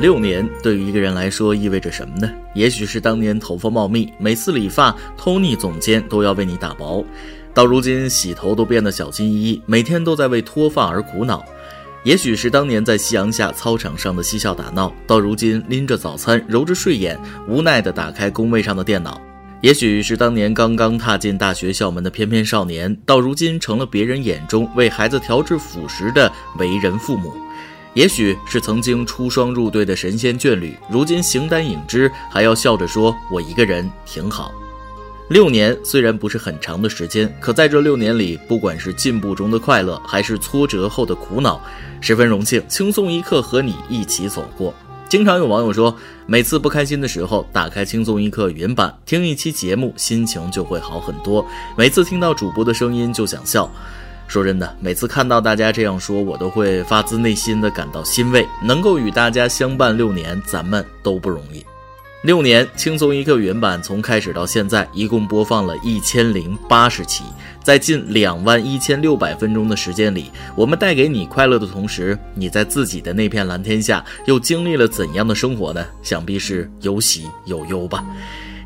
六年对于一个人来说意味着什么呢？也许是当年头发茂密，每次理发，Tony 总监都要为你打薄；到如今洗头都变得小心翼翼，每天都在为脱发而苦恼。也许是当年在夕阳下操场上的嬉笑打闹，到如今拎着早餐，揉着睡眼，无奈地打开工位上的电脑。也许是当年刚刚踏进大学校门的翩翩少年，到如今成了别人眼中为孩子调制辅食的为人父母。也许是曾经出双入对的神仙眷侣，如今形单影只，还要笑着说：“我一个人挺好。”六年虽然不是很长的时间，可在这六年里，不管是进步中的快乐，还是挫折后的苦恼，十分荣幸轻松一刻和你一起走过。经常有网友说，每次不开心的时候，打开轻松一刻语音版听一期节目，心情就会好很多。每次听到主播的声音就想笑。说真的，每次看到大家这样说，我都会发自内心的感到欣慰。能够与大家相伴六年，咱们都不容易。六年轻松一刻原版从开始到现在，一共播放了一千零八十期，在近两万一千六百分钟的时间里，我们带给你快乐的同时，你在自己的那片蓝天下又经历了怎样的生活呢？想必是有喜有忧吧。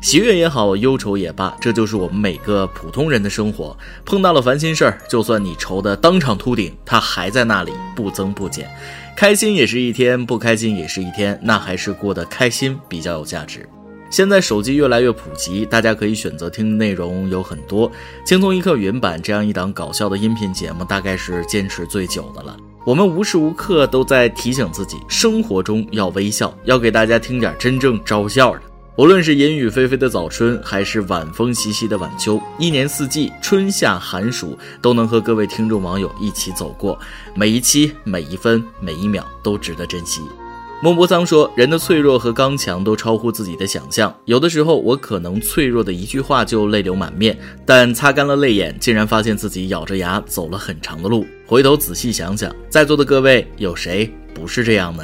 喜悦也好，忧愁也罢，这就是我们每个普通人的生活。碰到了烦心事儿，就算你愁得当场秃顶，它还在那里不增不减。开心也是一天，不开心也是一天，那还是过得开心比较有价值。现在手机越来越普及，大家可以选择听的内容有很多。轻松一刻原版这样一档搞笑的音频节目，大概是坚持最久的了。我们无时无刻都在提醒自己，生活中要微笑，要给大家听点真正招笑的。无论是阴雨霏霏的早春，还是晚风习习的晚秋，一年四季，春夏寒暑，都能和各位听众网友一起走过。每一期、每一分、每一秒都值得珍惜。孟泊桑说：“人的脆弱和刚强都超乎自己的想象。有的时候，我可能脆弱的一句话就泪流满面，但擦干了泪眼，竟然发现自己咬着牙走了很长的路。回头仔细想想，在座的各位，有谁不是这样呢？”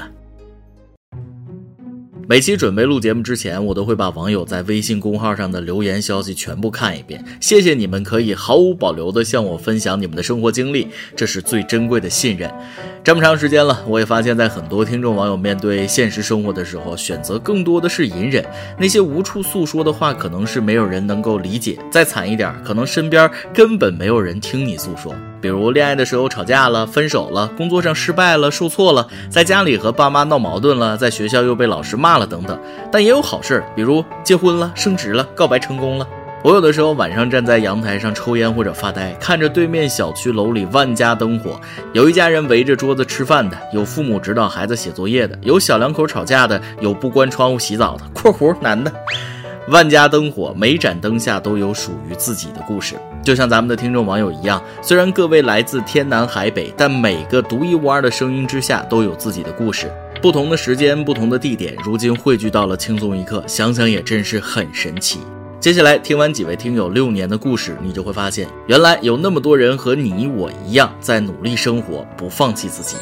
每期准备录节目之前，我都会把网友在微信公号上的留言消息全部看一遍。谢谢你们可以毫无保留地向我分享你们的生活经历，这是最珍贵的信任。这么长时间了，我也发现，在很多听众网友面对现实生活的时候，选择更多的是隐忍。那些无处诉说的话，可能是没有人能够理解；再惨一点，可能身边根本没有人听你诉说。比如恋爱的时候吵架了、分手了，工作上失败了、受挫了，在家里和爸妈闹矛盾了，在学校又被老师骂了等等。但也有好事，比如结婚了、升职了、告白成功了。我有的时候晚上站在阳台上抽烟或者发呆，看着对面小区楼里万家灯火，有一家人围着桌子吃饭的，有父母指导孩子写作业的，有小两口吵架的，有不关窗户洗澡的（括弧男的）。万家灯火，每盏灯下都有属于自己的故事。就像咱们的听众网友一样，虽然各位来自天南海北，但每个独一无二的声音之下都有自己的故事。不同的时间，不同的地点，如今汇聚到了轻松一刻，想想也真是很神奇。接下来听完几位听友六年的故事，你就会发现，原来有那么多人和你我一样，在努力生活，不放弃自己。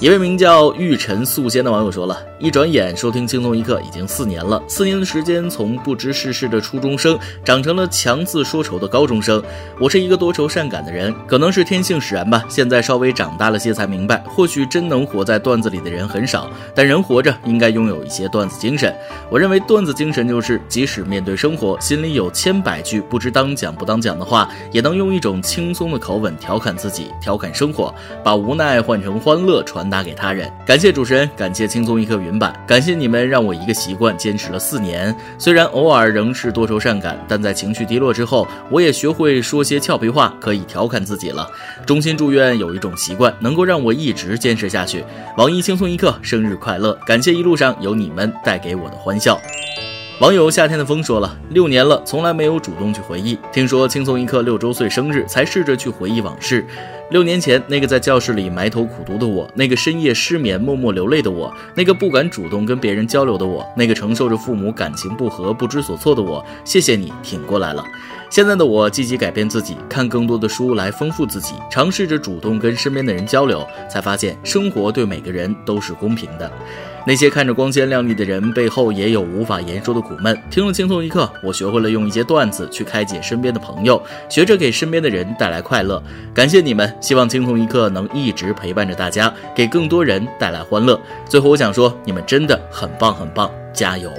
一位名叫玉尘素仙的网友说了。一转眼，收听轻松一刻已经四年了。四年的时间，从不知世事的初中生，长成了强自说愁的高中生。我是一个多愁善感的人，可能是天性使然吧。现在稍微长大了些，才明白，或许真能活在段子里的人很少，但人活着应该拥有一些段子精神。我认为段子精神就是，即使面对生活，心里有千百句不知当讲不当讲的话，也能用一种轻松的口吻调侃自己，调侃生活，把无奈换成欢乐，传达给他人。感谢主持人，感谢轻松一刻。原版，感谢你们让我一个习惯坚持了四年。虽然偶尔仍是多愁善感，但在情绪低落之后，我也学会说些俏皮话，可以调侃自己了。衷心祝愿有一种习惯能够让我一直坚持下去。网易轻松一刻生日快乐！感谢一路上有你们带给我的欢笑。网友夏天的风说了，六年了，从来没有主动去回忆。听说轻松一刻六周岁生日，才试着去回忆往事。六年前，那个在教室里埋头苦读的我，那个深夜失眠默默流泪的我，那个不敢主动跟别人交流的我，那个承受着父母感情不和不知所措的我，谢谢你挺过来了。现在的我积极改变自己，看更多的书来丰富自己，尝试着主动跟身边的人交流，才发现生活对每个人都是公平的。那些看着光鲜亮丽的人背后，也有无法言说的苦闷。听了轻松一刻，我学会了用一些段子去开解身边的朋友，学着给身边的人带来快乐。感谢你们，希望轻松一刻能一直陪伴着大家，给更多人带来欢乐。最后，我想说，你们真的很棒，很棒，加油！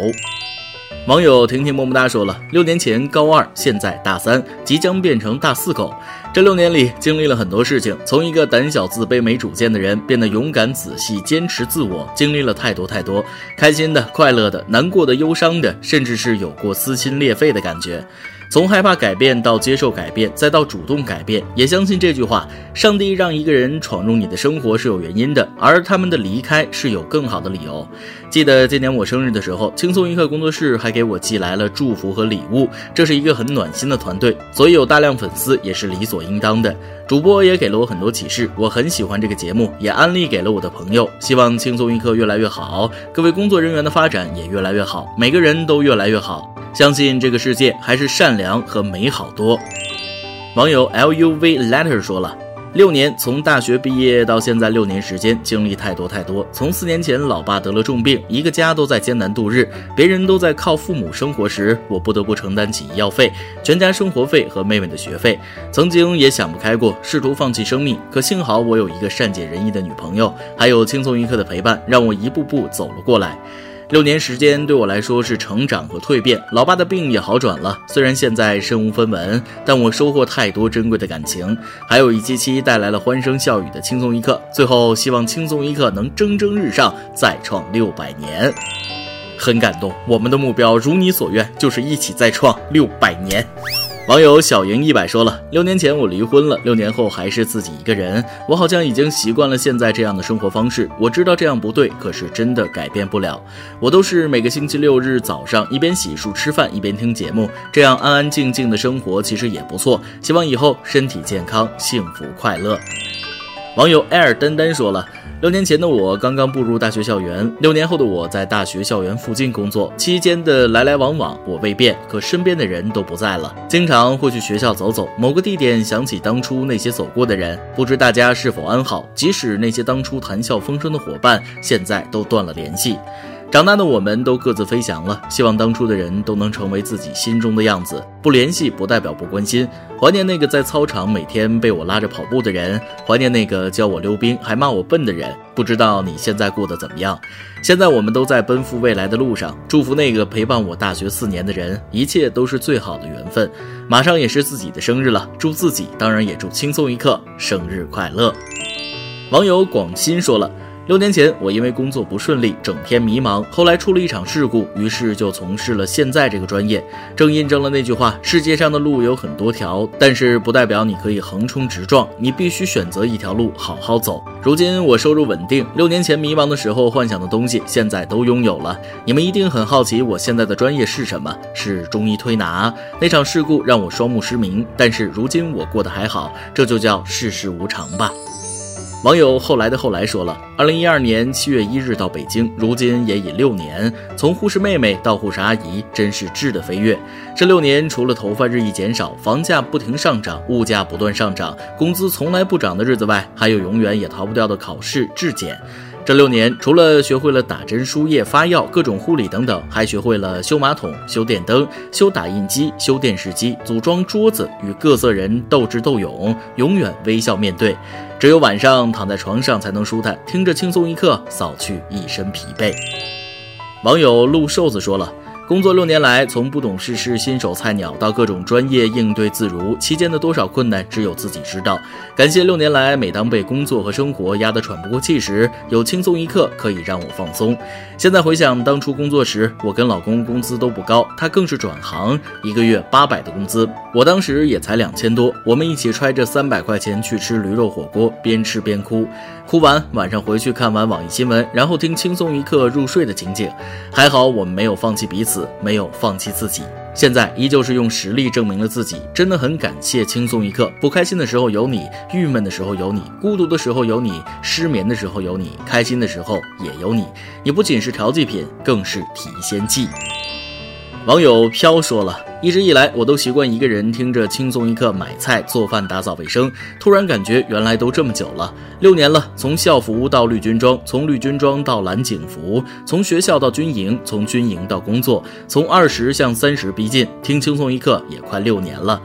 网友婷婷么么哒说了，六年前高二，现在大三，即将变成大四狗。这六年里经历了很多事情，从一个胆小、自卑、没主见的人变得勇敢、仔细、坚持自我，经历了太多太多，开心的、快乐的、难过的、忧伤的，甚至是有过撕心裂肺的感觉。从害怕改变到接受改变，再到主动改变，也相信这句话：上帝让一个人闯入你的生活是有原因的，而他们的离开是有更好的理由。记得今年我生日的时候，轻松一刻工作室还给我寄来了祝福和礼物，这是一个很暖心的团队，所以有大量粉丝也是理所应当的。主播也给了我很多启示，我很喜欢这个节目，也安利给了我的朋友。希望轻松一刻越来越好，各位工作人员的发展也越来越好，每个人都越来越好。相信这个世界还是善良和美好多。网友 L U V Letter 说了，六年从大学毕业到现在六年时间，经历太多太多。从四年前老爸得了重病，一个家都在艰难度日，别人都在靠父母生活时，我不得不承担起医药费、全家生活费和妹妹的学费。曾经也想不开过，试图放弃生命，可幸好我有一个善解人意的女朋友，还有轻松一刻的陪伴，让我一步步走了过来。六年时间对我来说是成长和蜕变，老爸的病也好转了。虽然现在身无分文，但我收获太多珍贵的感情，还有一期期带来了欢声笑语的轻松一刻。最后，希望轻松一刻能蒸蒸日上，再创六百年。很感动，我们的目标如你所愿，就是一起再创六百年。网友小莹一百说了，六年前我离婚了，六年后还是自己一个人，我好像已经习惯了现在这样的生活方式。我知道这样不对，可是真的改变不了。我都是每个星期六日早上一边洗漱吃饭一边听节目，这样安安静静的生活其实也不错。希望以后身体健康，幸福快乐。网友艾尔丹丹说了。六年前的我刚刚步入大学校园，六年后的我在大学校园附近工作，期间的来来往往我未变，可身边的人都不在了。经常会去学校走走，某个地点想起当初那些走过的人，不知大家是否安好。即使那些当初谈笑风生的伙伴，现在都断了联系。长大的我们都各自飞翔了，希望当初的人都能成为自己心中的样子。不联系不代表不关心，怀念那个在操场每天被我拉着跑步的人，怀念那个教我溜冰还骂我笨的人。不知道你现在过得怎么样？现在我们都在奔赴未来的路上，祝福那个陪伴我大学四年的人，一切都是最好的缘分。马上也是自己的生日了，祝自己，当然也祝轻松一刻生日快乐。网友广新说了。六年前，我因为工作不顺利，整天迷茫。后来出了一场事故，于是就从事了现在这个专业。正印证了那句话：世界上的路有很多条，但是不代表你可以横冲直撞，你必须选择一条路好好走。如今我收入稳定，六年前迷茫的时候幻想的东西，现在都拥有了。你们一定很好奇，我现在的专业是什么？是中医推拿。那场事故让我双目失明，但是如今我过得还好，这就叫世事无常吧。网友后来的后来说了，二零一二年七月一日到北京，如今也已六年，从护士妹妹到护士阿姨，真是质的飞跃。这六年，除了头发日益减少，房价不停上涨，物价不断上涨，工资从来不涨的日子外，还有永远也逃不掉的考试质检。这六年，除了学会了打针、输液、发药、各种护理等等，还学会了修马桶、修电灯、修打印机、修电视机、组装桌子，与各色人斗智斗勇，永远微笑面对。只有晚上躺在床上才能舒坦，听着轻松一刻，扫去一身疲惫。网友陆瘦子说了。工作六年来，从不懂世事、新手菜鸟到各种专业应对自如，期间的多少困难，只有自己知道。感谢六年来，每当被工作和生活压得喘不过气时，有轻松一刻可以让我放松。现在回想当初工作时，我跟老公工资都不高，他更是转行，一个月八百的工资，我当时也才两千多。我们一起揣着三百块钱去吃驴肉火锅，边吃边哭。哭完，晚上回去看完网易新闻，然后听轻松一刻入睡的情景。还好我们没有放弃彼此，没有放弃自己。现在依旧是用实力证明了自己，真的很感谢轻松一刻。不开心的时候有你，郁闷的时候有你，孤独的时候有你，失眠的时候有你，开心的时候也有你。你不仅是调剂品，更是提鲜剂。网友飘说了。一直以来，我都习惯一个人听着轻松一刻买菜、做饭、打扫卫生。突然感觉原来都这么久了，六年了，从校服到绿军装，从绿军装到蓝警服，从学校到军营，从军营到工作，从二十向三十逼近，听轻松一刻也快六年了。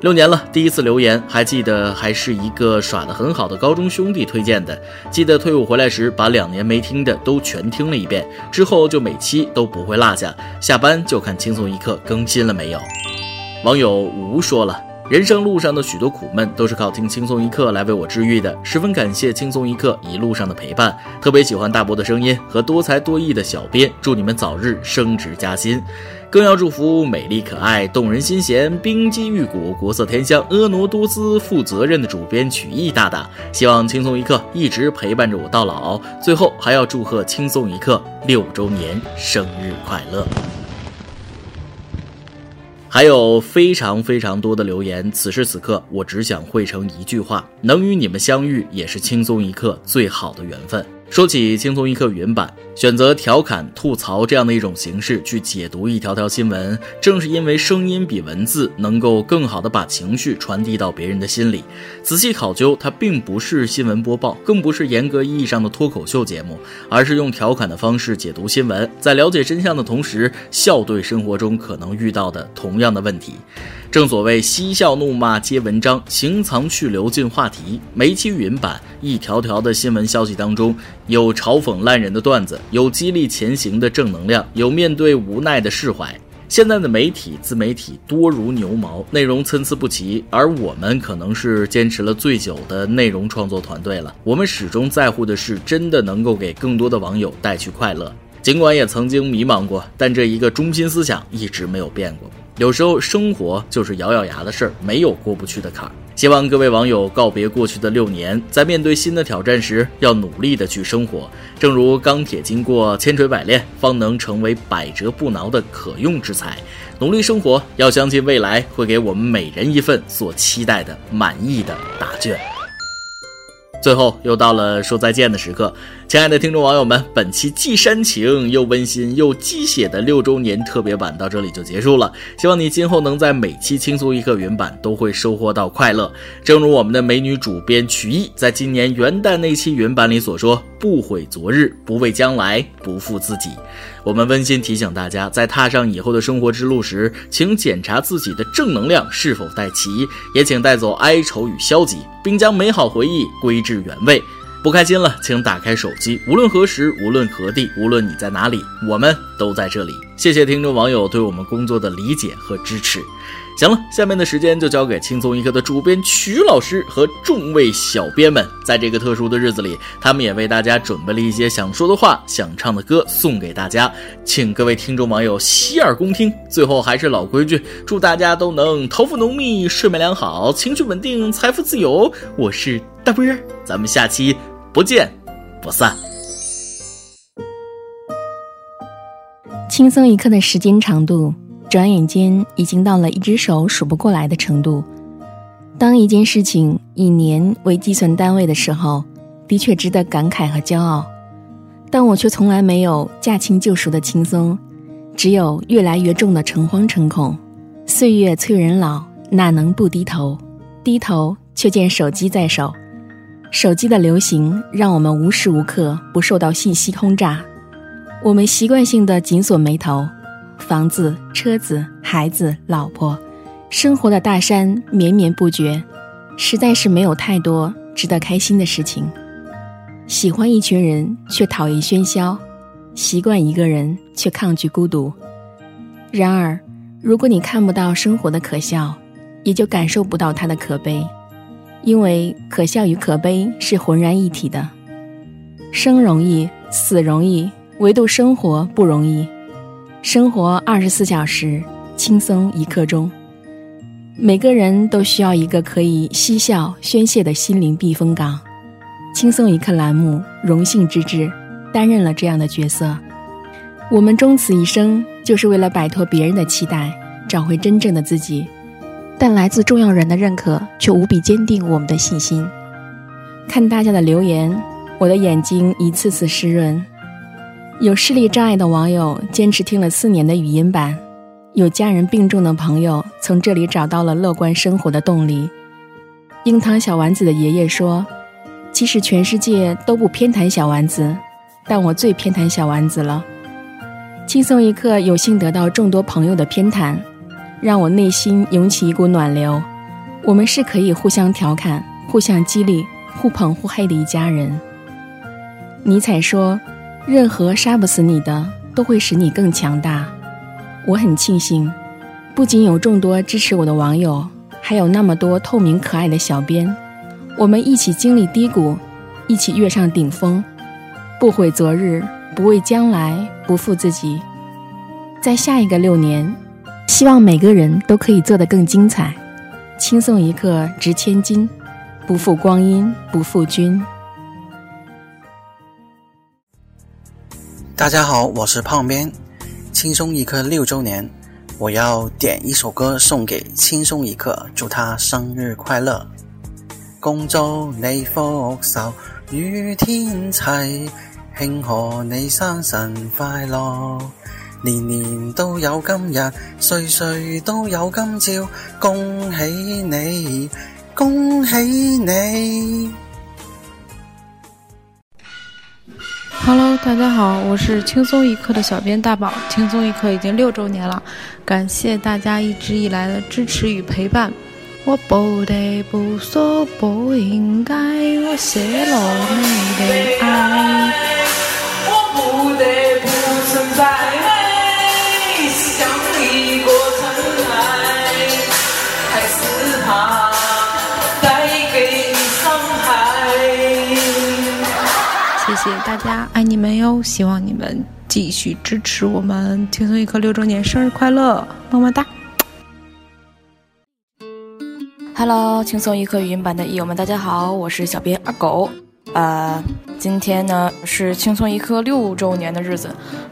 六年了，第一次留言还记得，还是一个耍得很好的高中兄弟推荐的。记得退伍回来时，把两年没听的都全听了一遍，之后就每期都不会落下。下班就看轻松一刻更新了没有。网友吴说了，人生路上的许多苦闷都是靠听轻松一刻来为我治愈的，十分感谢轻松一刻一路上的陪伴。特别喜欢大伯的声音和多才多艺的小编，祝你们早日升职加薪。更要祝福美丽可爱、动人心弦、冰肌玉骨、国色天香、婀娜多姿、负责任的主编曲艺大大，希望轻松一刻一直陪伴着我到老。最后还要祝贺轻松一刻六周年生日快乐！还有非常非常多的留言，此时此刻我只想汇成一句话：能与你们相遇，也是轻松一刻最好的缘分。说起轻松一刻原版，选择调侃、吐槽这样的一种形式去解读一条条新闻，正是因为声音比文字能够更好的把情绪传递到别人的心里。仔细考究，它并不是新闻播报，更不是严格意义上的脱口秀节目，而是用调侃的方式解读新闻，在了解真相的同时，笑对生活中可能遇到的同样的问题。正所谓嬉笑怒骂皆文章，行藏去留尽话题。每期语音版，一条条的新闻消息当中，有嘲讽烂人的段子，有激励前行的正能量，有面对无奈的释怀。现在的媒体自媒体多如牛毛，内容参差不齐，而我们可能是坚持了最久的内容创作团队了。我们始终在乎的是，真的能够给更多的网友带去快乐。尽管也曾经迷茫过，但这一个中心思想一直没有变过。有时候生活就是咬咬牙的事儿，没有过不去的坎儿。希望各位网友告别过去的六年，在面对新的挑战时，要努力的去生活。正如钢铁经过千锤百炼，方能成为百折不挠的可用之材。努力生活，要相信未来会给我们每人一份所期待的满意的答卷。最后又到了说再见的时刻，亲爱的听众网友们，本期既煽情又温馨又鸡血的六周年特别版到这里就结束了。希望你今后能在每期轻松一刻原版都会收获到快乐。正如我们的美女主编曲艺在今年元旦那期原版里所说：“不悔昨日，不畏将来，不负自己。”我们温馨提醒大家，在踏上以后的生活之路时，请检查自己的正能量是否带齐，也请带走哀愁与消极，并将美好回忆归至原位。不开心了，请打开手机，无论何时，无论何地，无论你在哪里，我们都在这里。谢谢听众网友对我们工作的理解和支持。行了，下面的时间就交给轻松一刻的主编曲老师和众位小编们。在这个特殊的日子里，他们也为大家准备了一些想说的话、想唱的歌送给大家，请各位听众网友洗耳恭听。最后还是老规矩，祝大家都能头发浓密、睡眠良好、情绪稳定、财富自由。我是大波儿，咱们下期不见不散。轻松一刻的时间长度。转眼间已经到了一只手数不过来的程度。当一件事情以年为计算单位的时候，的确值得感慨和骄傲。但我却从来没有驾轻就熟的轻松，只有越来越重的诚惶诚恐。岁月催人老，哪能不低头？低头却见手机在手。手机的流行让我们无时无刻不受到信息轰炸，我们习惯性的紧锁眉头。房子、车子、孩子、老婆，生活的大山绵绵不绝，实在是没有太多值得开心的事情。喜欢一群人，却讨厌喧嚣；习惯一个人，却抗拒孤独。然而，如果你看不到生活的可笑，也就感受不到它的可悲，因为可笑与可悲是浑然一体的。生容易，死容易，唯独生活不容易。生活二十四小时，轻松一刻钟。每个人都需要一个可以嬉笑宣泄的心灵避风港。轻松一刻栏目荣幸之至，担任了这样的角色。我们终此一生，就是为了摆脱别人的期待，找回真正的自己。但来自重要人的认可，却无比坚定我们的信心。看大家的留言，我的眼睛一次次湿润。有视力障碍的网友坚持听了四年的语音版，有家人病重的朋友从这里找到了乐观生活的动力。樱桃小丸子的爷爷说：“即使全世界都不偏袒小丸子，但我最偏袒小丸子了。”轻松一刻，有幸得到众多朋友的偏袒，让我内心涌起一股暖流。我们是可以互相调侃、互相激励、互捧互黑的一家人。尼采说：“任何杀不死你的，都会使你更强大。”我很庆幸，不仅有众多支持我的网友，还有那么多透明可爱的小编。我们一起经历低谷，一起跃上顶峰，不悔昨日，不畏将来，不负自己。在下一个六年，希望每个人都可以做得更精彩。轻松一刻值千金，不负光阴，不负君。大家好，我是胖边。轻松一刻六周年，我要点一首歌送给轻松一刻，祝他生日快乐！恭祝你福寿与天齐，庆贺你生辰快乐，年年都有今日，岁岁都有今朝，恭喜你，恭喜你！Hello，大家好，我是轻松一刻的小编大宝。轻松一刻已经六周年了，感谢大家一直以来的支持与陪伴。我不得不说不应该，我泄露你的爱。谢谢大家，爱你们哟！希望你们继续支持我们。轻松一刻六周年生日快乐，么么哒！Hello，轻松一刻语音版的益友们，大家好，我是小编二狗。呃，今天呢是轻松一刻六周年的日子。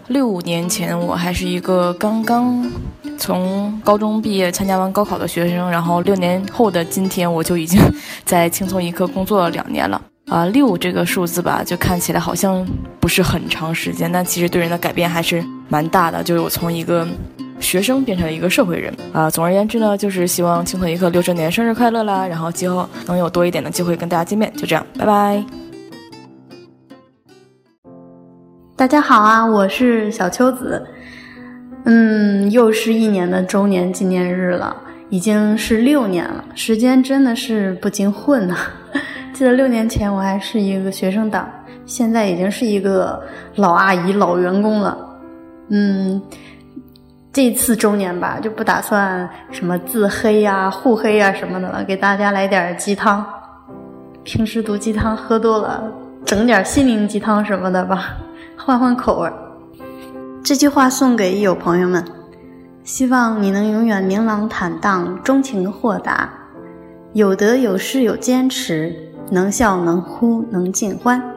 六年前我还是一个刚刚从高中毕业、参加完高考的学生，然后六年后的今天，我就已经 在轻松一刻工作了两年了。啊，六这个数字吧，就看起来好像不是很长时间，但其实对人的改变还是蛮大的。就是我从一个学生变成了一个社会人啊。总而言之呢，就是希望青春一刻六周年生日快乐啦！然后今后能有多一点的机会跟大家见面，就这样，拜拜。大家好啊，我是小秋子。嗯，又是一年的周年纪念日了，已经是六年了，时间真的是不经混呐。记得六年前我还是一个学生党，现在已经是一个老阿姨、老员工了。嗯，这次周年吧，就不打算什么自黑呀、互黑呀什么的了，给大家来点鸡汤。平时毒鸡汤喝多了，整点心灵鸡汤什么的吧，换换口味。这句话送给友朋友们，希望你能永远明朗坦荡、钟情豁达，有得有失有坚持。能笑能哭能尽欢。